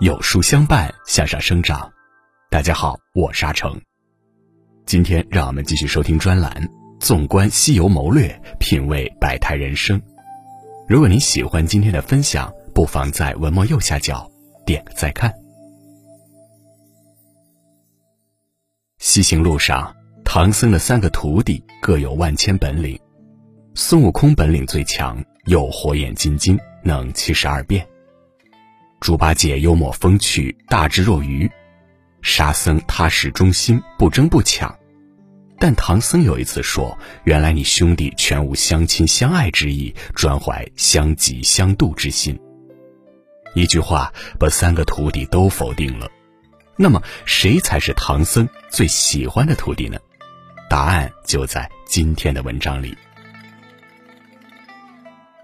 有书相伴，向上生长。大家好，我是阿成。今天让我们继续收听专栏《纵观西游谋略，品味百态人生》。如果您喜欢今天的分享，不妨在文末右下角点个再看。西行路上，唐僧的三个徒弟各有万千本领。孙悟空本领最强，有火眼金睛，能七十二变。猪八戒幽默风趣，大智若愚；沙僧踏实忠心，不争不抢。但唐僧有一次说：“原来你兄弟全无相亲相爱之意，专怀相嫉相妒之心。”一句话把三个徒弟都否定了。那么，谁才是唐僧最喜欢的徒弟呢？答案就在今天的文章里。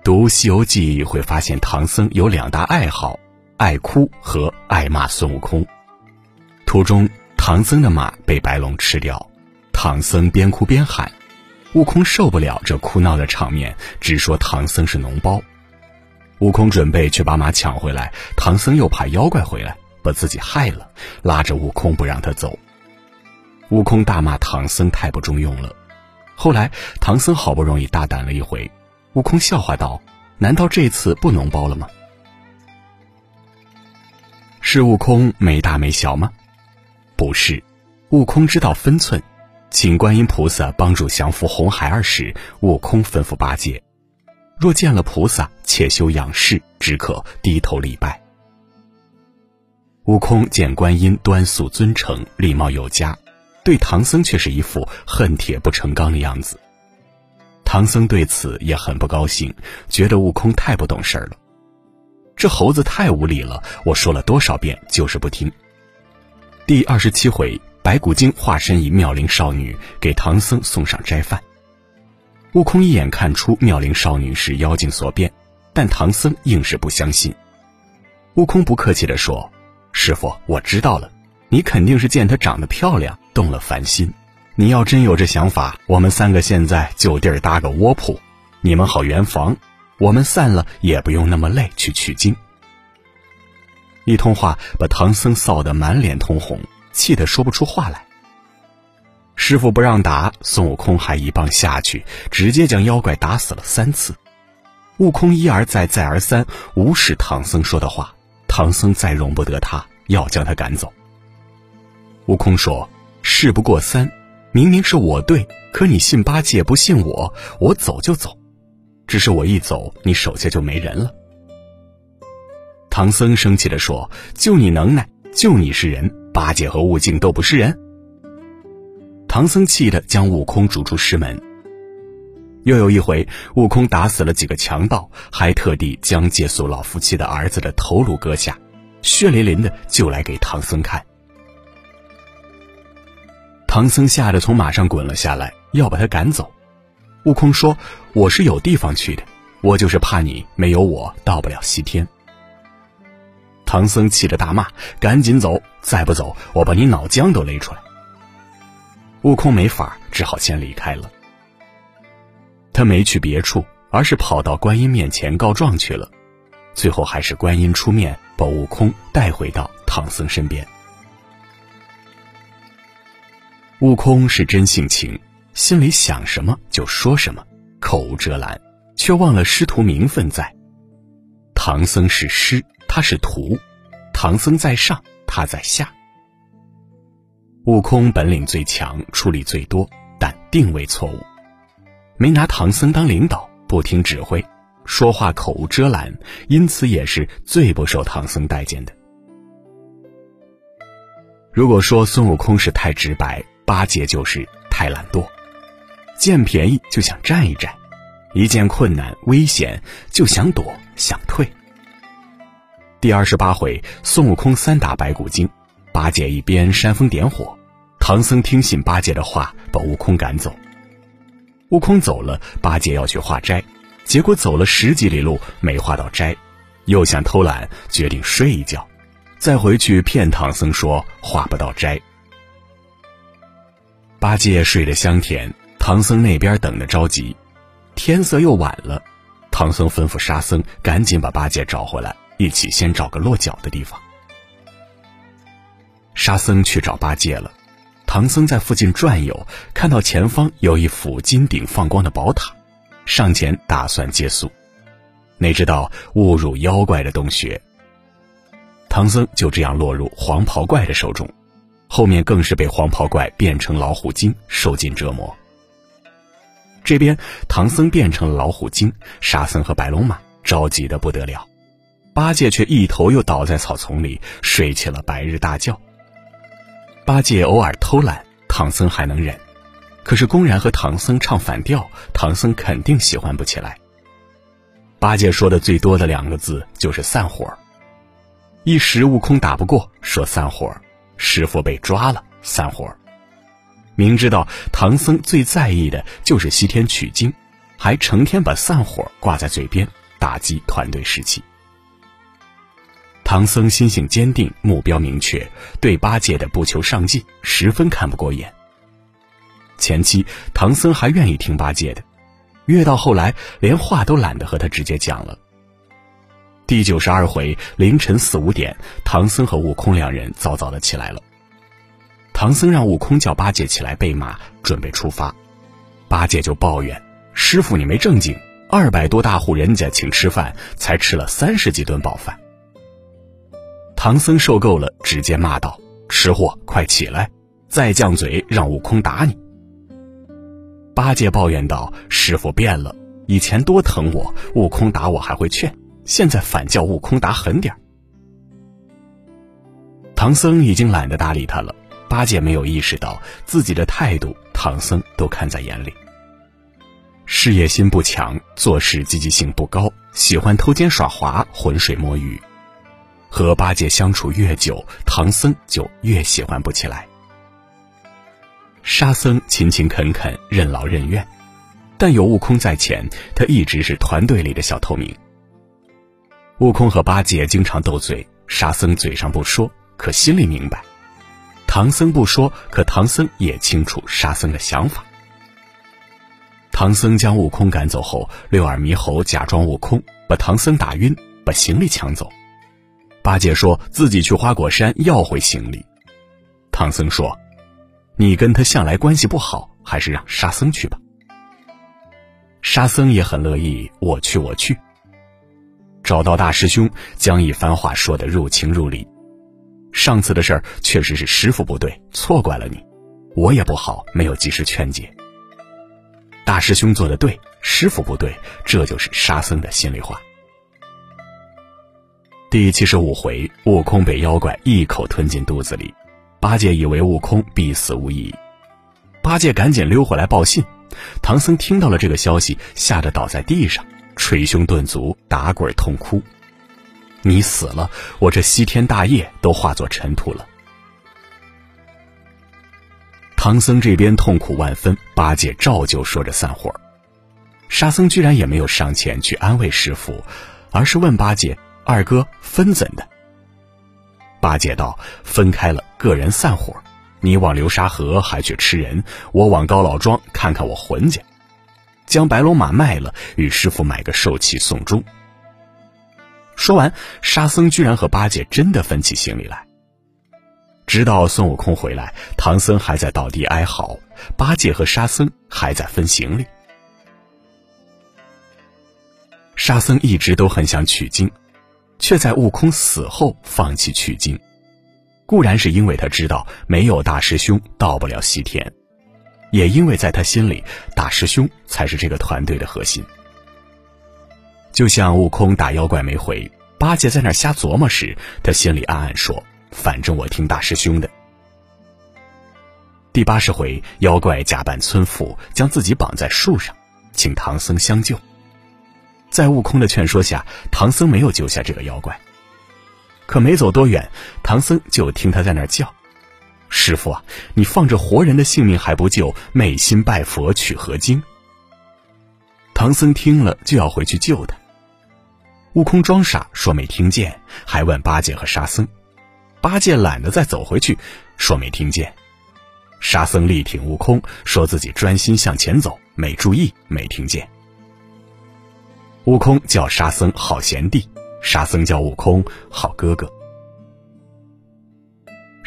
读《西游记》会发现，唐僧有两大爱好。爱哭和爱骂孙悟空。途中，唐僧的马被白龙吃掉，唐僧边哭边喊，悟空受不了这哭闹的场面，直说唐僧是脓包。悟空准备去把马抢回来，唐僧又怕妖怪回来把自己害了，拉着悟空不让他走。悟空大骂唐僧太不中用了。后来，唐僧好不容易大胆了一回，悟空笑话道：“难道这次不脓包了吗？”是悟空没大没小吗？不是，悟空知道分寸。请观音菩萨帮助降服红孩儿时，悟空吩咐八戒：若见了菩萨，且休仰视，只可低头礼拜。悟空见观音端肃尊诚，礼貌有加，对唐僧却是一副恨铁不成钢的样子。唐僧对此也很不高兴，觉得悟空太不懂事儿了。这猴子太无理了！我说了多少遍，就是不听。第二十七回，白骨精化身一妙龄少女，给唐僧送上斋饭。悟空一眼看出妙龄少女是妖精所变，但唐僧硬是不相信。悟空不客气地说：“师傅，我知道了，你肯定是见她长得漂亮，动了凡心。你要真有这想法，我们三个现在就地儿搭个窝铺，你们好圆房。”我们散了也不用那么累去取经。一通话把唐僧臊得满脸通红，气得说不出话来。师傅不让打，孙悟空还一棒下去，直接将妖怪打死了三次。悟空一而再再而三无视唐僧说的话，唐僧再容不得他，要将他赶走。悟空说：“事不过三，明明是我对，可你信八戒不信我，我走就走。”只是我一走，你手下就没人了。唐僧生气地说：“就你能耐，就你是人，八戒和悟净都不是人。”唐僧气得将悟空逐出师门。又有一回，悟空打死了几个强盗，还特地将借宿老夫妻的儿子的头颅割下，血淋淋的就来给唐僧看。唐僧吓得从马上滚了下来，要把他赶走。悟空说：“我是有地方去的，我就是怕你没有我到不了西天。”唐僧气得大骂：“赶紧走！再不走，我把你脑浆都勒出来！”悟空没法，只好先离开了。他没去别处，而是跑到观音面前告状去了。最后还是观音出面，把悟空带回到唐僧身边。悟空是真性情。心里想什么就说什么，口无遮拦，却忘了师徒名分在。唐僧是师，他是徒，唐僧在上，他在下。悟空本领最强，出力最多，但定位错误，没拿唐僧当领导，不听指挥，说话口无遮拦，因此也是最不受唐僧待见的。如果说孙悟空是太直白，八戒就是太懒惰。见便宜就想占一占，一见困难危险就想躲想退。第二十八回，孙悟空三打白骨精，八戒一边煽风点火，唐僧听信八戒的话，把悟空赶走。悟空走了，八戒要去化斋，结果走了十几里路没化到斋，又想偷懒，决定睡一觉，再回去骗唐僧说化不到斋。八戒睡得香甜。唐僧那边等得着急，天色又晚了，唐僧吩咐沙僧赶紧把八戒找回来，一起先找个落脚的地方。沙僧去找八戒了，唐僧在附近转悠，看到前方有一幅金顶放光的宝塔，上前打算借宿，哪知道误入妖怪的洞穴。唐僧就这样落入黄袍怪的手中，后面更是被黄袍怪变成老虎精，受尽折磨。这边唐僧变成了老虎精，沙僧和白龙马着急的不得了，八戒却一头又倒在草丛里睡起了白日大觉。八戒偶尔偷懒，唐僧还能忍；可是公然和唐僧唱反调，唐僧肯定喜欢不起来。八戒说的最多的两个字就是散伙。一时悟空打不过，说散伙师傅被抓了，散伙明知道唐僧最在意的就是西天取经，还成天把散伙挂在嘴边，打击团队士气。唐僧心性坚定，目标明确，对八戒的不求上进十分看不过眼。前期唐僧还愿意听八戒的，越到后来连话都懒得和他直接讲了。第九十二回凌晨四五点，唐僧和悟空两人早早的起来了。唐僧让悟空叫八戒起来备马，准备出发。八戒就抱怨：“师傅，你没正经，二百多大户人家请吃饭，才吃了三十几顿饱饭。”唐僧受够了，直接骂道：“吃货，快起来！再犟嘴，让悟空打你。”八戒抱怨道：“师傅变了，以前多疼我，悟空打我还会劝。”现在反叫悟空打狠点儿唐僧已经懒得搭理他了。八戒没有意识到自己的态度，唐僧都看在眼里。事业心不强，做事积极性不高，喜欢偷奸耍滑、浑水摸鱼。和八戒相处越久，唐僧就越喜欢不起来。沙僧勤勤恳恳、任劳任怨，但有悟空在前，他一直是团队里的小透明。悟空和八戒经常斗嘴，沙僧嘴上不说，可心里明白；唐僧不说，可唐僧也清楚沙僧的想法。唐僧将悟空赶走后，六耳猕猴假装悟空，把唐僧打晕，把行李抢走。八戒说自己去花果山要回行李。唐僧说：“你跟他向来关系不好，还是让沙僧去吧。”沙僧也很乐意，我去，我去。找到大师兄，将一番话说得入情入理。上次的事儿确实是师傅不对，错怪了你，我也不好，没有及时劝解。大师兄做的对，师傅不对，这就是沙僧的心里话。第七十五回，悟空被妖怪一口吞进肚子里，八戒以为悟空必死无疑，八戒赶紧溜回来报信。唐僧听到了这个消息，吓得倒在地上。捶胸顿足，打滚痛哭。你死了，我这西天大业都化作尘土了。唐僧这边痛苦万分，八戒照旧说着散伙。沙僧居然也没有上前去安慰师傅，而是问八戒：“二哥分怎的？”八戒道：“分开了，个人散伙。你往流沙河还去吃人，我往高老庄看看我魂家。”将白龙马卖了，与师傅买个寿器送终。说完，沙僧居然和八戒真的分起行李来。直到孙悟空回来，唐僧还在倒地哀嚎，八戒和沙僧还在分行李。沙僧一直都很想取经，却在悟空死后放弃取经，固然是因为他知道没有大师兄到不了西天。也因为在他心里，大师兄才是这个团队的核心。就像悟空打妖怪没回，八戒在那瞎琢磨时，他心里暗暗说：“反正我听大师兄的。”第八十回，妖怪假扮村妇，将自己绑在树上，请唐僧相救。在悟空的劝说下，唐僧没有救下这个妖怪。可没走多远，唐僧就听他在那叫。师傅啊，你放着活人的性命还不救，昧心拜佛取何经？唐僧听了就要回去救他。悟空装傻说没听见，还问八戒和沙僧。八戒懒得再走回去，说没听见。沙僧力挺悟空，说自己专心向前走，没注意，没听见。悟空叫沙僧好贤弟，沙僧叫悟空好哥哥。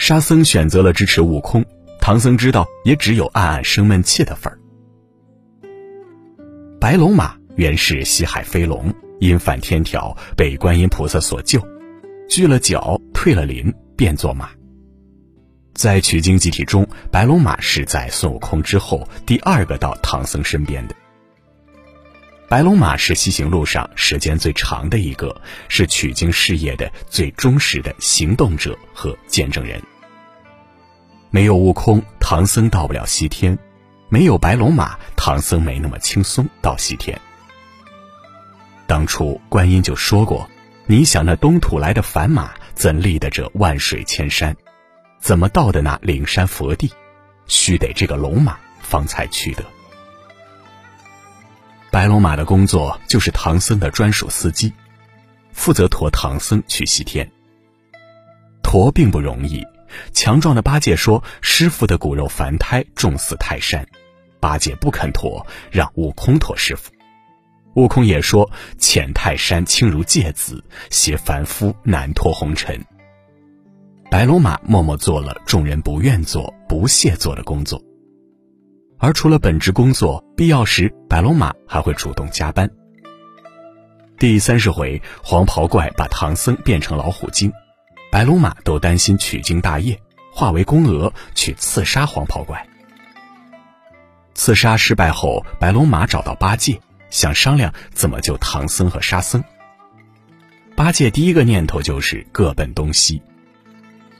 沙僧选择了支持悟空，唐僧知道也只有暗暗生闷气的份儿。白龙马原是西海飞龙，因犯天条被观音菩萨所救，锯了脚，退了鳞，变作马。在取经集体中，白龙马是在孙悟空之后第二个到唐僧身边的。白龙马是西行路上时间最长的一个，是取经事业的最忠实的行动者和见证人。没有悟空，唐僧到不了西天；没有白龙马，唐僧没那么轻松到西天。当初观音就说过：“你想那东土来的凡马，怎立得这万水千山？怎么到的那灵山佛地？须得这个龙马方才去得。”白龙马的工作就是唐僧的专属司机，负责驮唐僧去西天。驮并不容易，强壮的八戒说：“师傅的骨肉凡胎重似泰山。”八戒不肯驮，让悟空驮师傅。悟空也说：“浅泰山轻如芥子，携凡夫难脱红尘。”白龙马默默做了众人不愿做、不屑做的工作。而除了本职工作，必要时白龙马还会主动加班。第三十回，黄袍怪把唐僧变成老虎精，白龙马都担心取经大业，化为宫娥去刺杀黄袍怪。刺杀失败后，白龙马找到八戒，想商量怎么救唐僧和沙僧。八戒第一个念头就是各奔东西。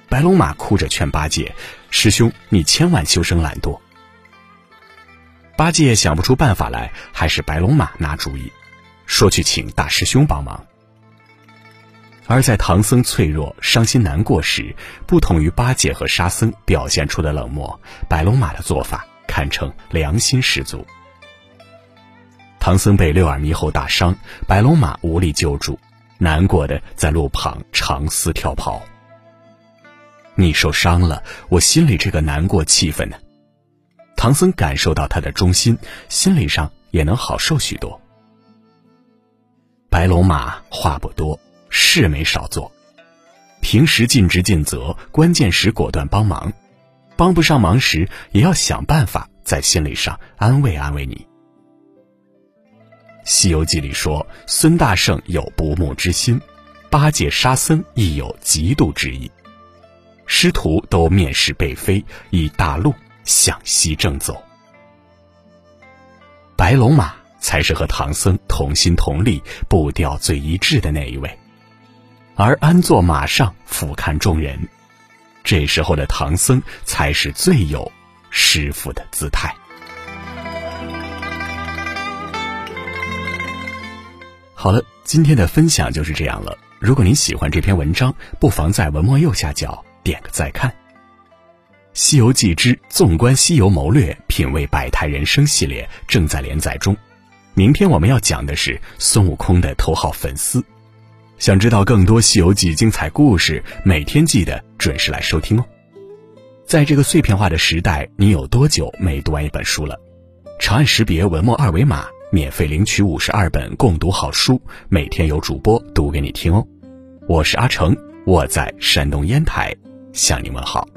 白龙马哭着劝八戒：“师兄，你千万休生懒惰。”八戒想不出办法来，还是白龙马拿主意，说去请大师兄帮忙。而在唐僧脆弱、伤心难过时，不同于八戒和沙僧表现出的冷漠，白龙马的做法堪称良心十足。唐僧被六耳猕猴打伤，白龙马无力救助，难过的在路旁长嘶跳跑。你受伤了，我心里这个难过气氛呢？唐僧感受到他的忠心，心理上也能好受许多。白龙马话不多，事没少做，平时尽职尽责，关键时果断帮忙，帮不上忙时也要想办法在心理上安慰安慰你。《西游记》里说，孙大圣有不睦之心，八戒、沙僧亦有嫉妒之意，师徒都面试被飞，以大路。向西正走，白龙马才是和唐僧同心同力、步调最一致的那一位，而安坐马上俯瞰众人，这时候的唐僧才是最有师傅的姿态。好了，今天的分享就是这样了。如果您喜欢这篇文章，不妨在文末右下角点个再看。《西游记之纵观西游谋略，品味百态人生》系列正在连载中。明天我们要讲的是孙悟空的头号粉丝。想知道更多《西游记》精彩故事，每天记得准时来收听哦。在这个碎片化的时代，你有多久没读完一本书了？长按识别文末二维码，免费领取五十二本共读好书，每天有主播读给你听哦。我是阿成，我在山东烟台向你问好。